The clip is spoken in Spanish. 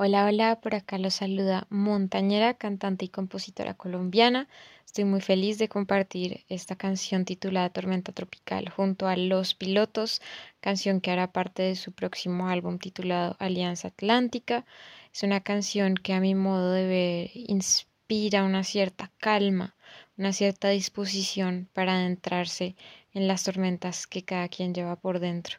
Hola, hola, por acá los saluda Montañera, cantante y compositora colombiana. Estoy muy feliz de compartir esta canción titulada Tormenta Tropical junto a Los Pilotos, canción que hará parte de su próximo álbum titulado Alianza Atlántica. Es una canción que a mi modo de ver inspira una cierta calma, una cierta disposición para adentrarse en las tormentas que cada quien lleva por dentro.